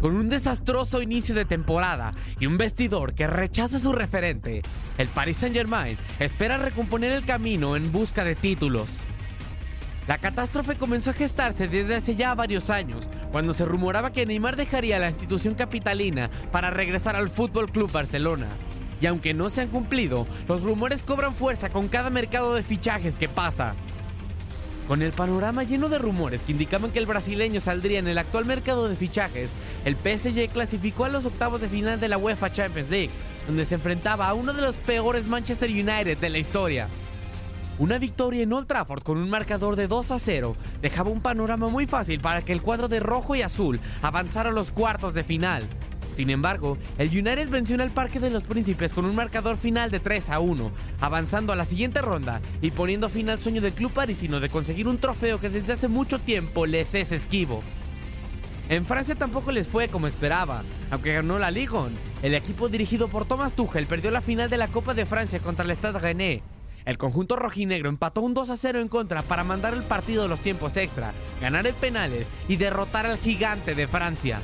Con un desastroso inicio de temporada y un vestidor que rechaza a su referente, el Paris Saint-Germain espera recomponer el camino en busca de títulos. La catástrofe comenzó a gestarse desde hace ya varios años, cuando se rumoraba que Neymar dejaría la institución capitalina para regresar al Fútbol Club Barcelona. Y aunque no se han cumplido, los rumores cobran fuerza con cada mercado de fichajes que pasa. Con el panorama lleno de rumores que indicaban que el brasileño saldría en el actual mercado de fichajes, el PSG clasificó a los octavos de final de la UEFA Champions League, donde se enfrentaba a uno de los peores Manchester United de la historia. Una victoria en Old Trafford con un marcador de 2 a 0 dejaba un panorama muy fácil para que el cuadro de rojo y azul avanzara a los cuartos de final. Sin embargo, el United venció en el Parque de los Príncipes con un marcador final de 3 a 1, avanzando a la siguiente ronda y poniendo fin al sueño del club parisino de conseguir un trofeo que desde hace mucho tiempo les es esquivo. En Francia tampoco les fue como esperaba, aunque ganó la Ligue 1. El equipo dirigido por Thomas Tuchel perdió la final de la Copa de Francia contra el Stade Rennais. El conjunto rojinegro empató un 2 a 0 en contra para mandar el partido a los tiempos extra, ganar en penales y derrotar al gigante de Francia.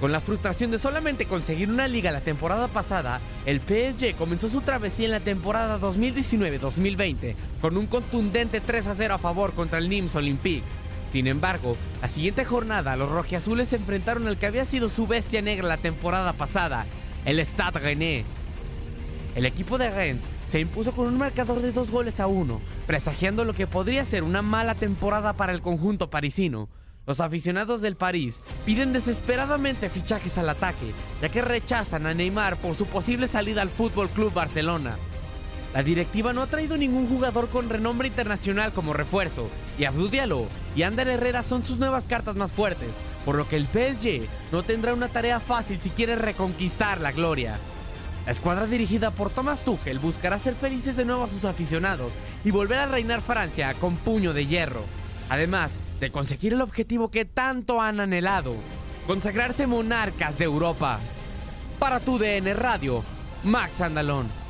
Con la frustración de solamente conseguir una liga la temporada pasada, el PSG comenzó su travesía en la temporada 2019-2020 con un contundente 3 a 0 a favor contra el Nims Olympique. Sin embargo, la siguiente jornada los rojiazules se enfrentaron al que había sido su bestia negra la temporada pasada, el Stade Rennais. El equipo de Rennes se impuso con un marcador de dos goles a uno, presagiando lo que podría ser una mala temporada para el conjunto parisino. Los aficionados del París piden desesperadamente fichajes al ataque, ya que rechazan a Neymar por su posible salida al Fútbol Club Barcelona. La directiva no ha traído ningún jugador con renombre internacional como refuerzo, y Abdou Diallo y Ander Herrera son sus nuevas cartas más fuertes, por lo que el PSG no tendrá una tarea fácil si quiere reconquistar la gloria. La escuadra dirigida por Thomas Tuchel buscará ser felices de nuevo a sus aficionados y volver a reinar Francia con puño de hierro. Además, de conseguir el objetivo que tanto han anhelado, consagrarse monarcas de Europa. Para tu DN Radio, Max Andalón.